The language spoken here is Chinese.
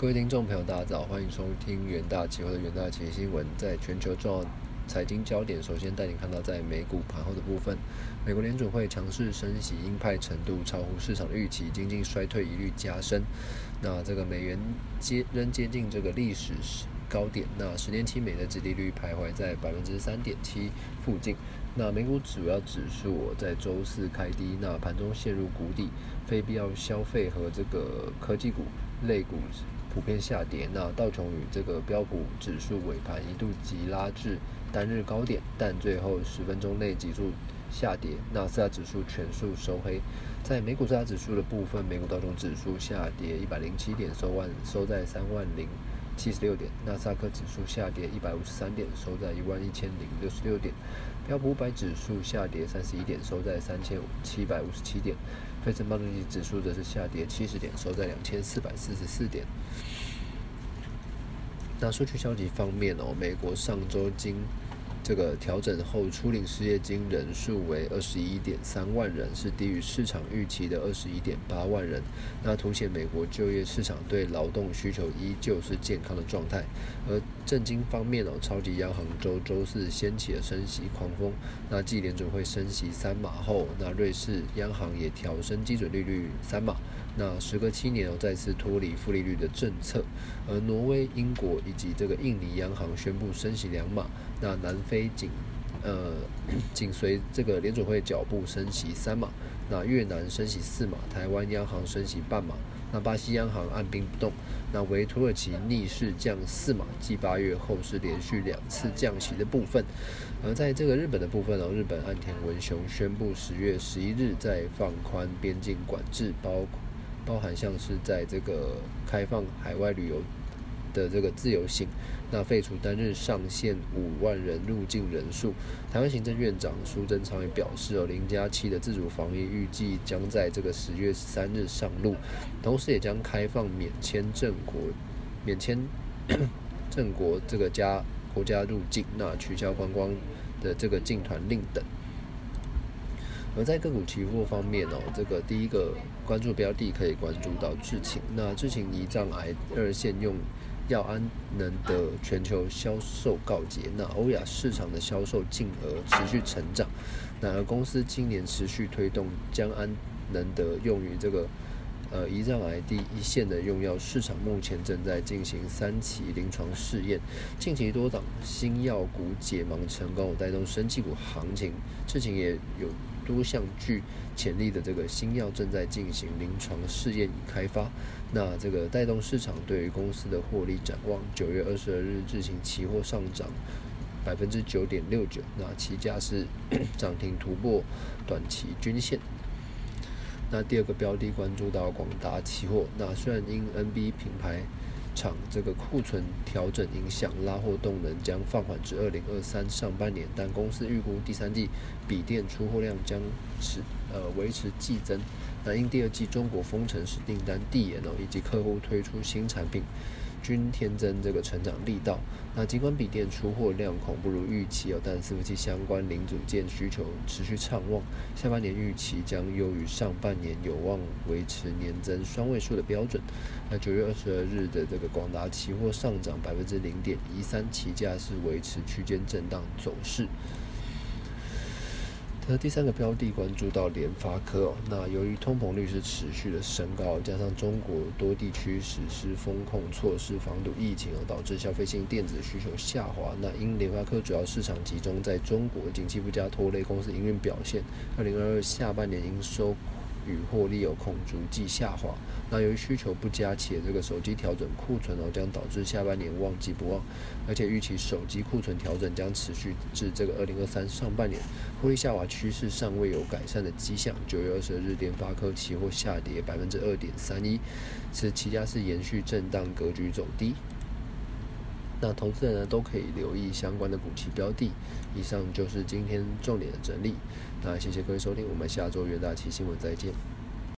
各位听众朋友，大家早，欢迎收听元大期货的元大期新闻。在全球重要财经焦点，首先带你看到在美股盘后的部分，美国联准会强势升息，鹰派程度超乎市场的预期，经济衰退疑虑加深。那这个美元接仍接近这个历史高点，那十年期美的殖利率徘徊在百分之三点七附近。那美股主要指数在周四开低，那盘中陷入谷底，非必要消费和这个科技股类股。普遍下跌，那道琼与这个标普指数尾盘一度急拉至单日高点，但最后十分钟内急速下跌，纳斯达指数全数收黑。在美股四大指数的部分，美股道琼指数下跌一百零七点，收万收在三万零七十六点；纳斯达克指数下跌一百五十三点，收在一万一千零六十六点；标普五百指数下跌三十一点，收在三千七百五十七点。费城半导体指数则是下跌七十点，收在两千四百四十四点。那数据消极方面哦，美国上周经这个调整后，初领失业金人数为二十一点三万人，是低于市场预期的二十一点八万人。那凸显美国就业市场对劳动需求依旧是健康的状态。而震惊方面哦，超级央行周周四掀起了升息狂风。那继联准会升息三码后，那瑞士央行也调升基准利率三码。那时隔七年哦，再次脱离负利率的政策。而挪威、英国以及这个印尼央行宣布升息两码。那南非紧呃 紧随这个联准会脚步升息三码。那越南升息四码，台湾央行升息半码。那巴西央行按兵不动，那为土耳其逆势降四码，继八月后是连续两次降息的部分。而在这个日本的部分哦，日本岸田文雄宣布十月十一日再放宽边境管制，包括包含像是在这个开放海外旅游。的这个自由行，那废除单日上限五万人入境人数。台湾行政院长苏贞昌也表示，哦，零加七的自主防疫预计将在这个十月十三日上路，同时也将开放免签证国、免签 正国这个家国家入境，那取消观光的这个进团令等。而在个股期货方面哦，这个第一个关注标的可以关注到智勤，那智勤胰脏癌二线用。药安能的全球销售告捷，那欧亚市场的销售净额持续成长。那公司今年持续推动将安能得用于这个呃胰脏癌第一线的用药市场，目前正在进行三期临床试验。近期多档新药股解盲成功，带动生技股行情。事情也有。多项具潜力的这个新药正在进行临床试验与开发，那这个带动市场对于公司的获利展望。九月二十二日，自行期货上涨百分之九点六九，那期价是 涨停突破短期均线。那第二个标的关注到广达期货，那虽然因 NB 品牌。厂这个库存调整影响，拉货动能将放缓至二零二三上半年，但公司预估第三季笔电出货量将持呃维持季增。那因第二季中国封城时订单递延哦，以及客户推出新产品。均添增这个成长力道。那尽管笔电出货量恐不如预期哦，但伺服器相关零组件需求持续畅旺，下半年预期将优于上半年，有望维持年增双位数的标准。那九月二十二日的这个广达期货上涨百分之零点一三，期价是维持区间震荡走势。那第三个标的关注到联发科哦，那由于通膨率是持续的升高，加上中国多地区实施风控措施防堵疫情，而导致消费性电子需求下滑。那因联发科主要市场集中在中国，景气不佳拖累公司营运表现。二零二二下半年营收。与获利有恐逐季下滑，那由于需求不佳且这个手机调整库存哦，将导致下半年旺季不旺，而且预期手机库存调整将持续至这个二零二三上半年，获利下滑趋势尚未有改善的迹象。九月二十日，联发科期货下跌百分之二点三一，此期价是延续震荡格局走低。那投资人呢都可以留意相关的股期标的。以上就是今天重点的整理。那谢谢各位收听，我们下周元大期新闻再见。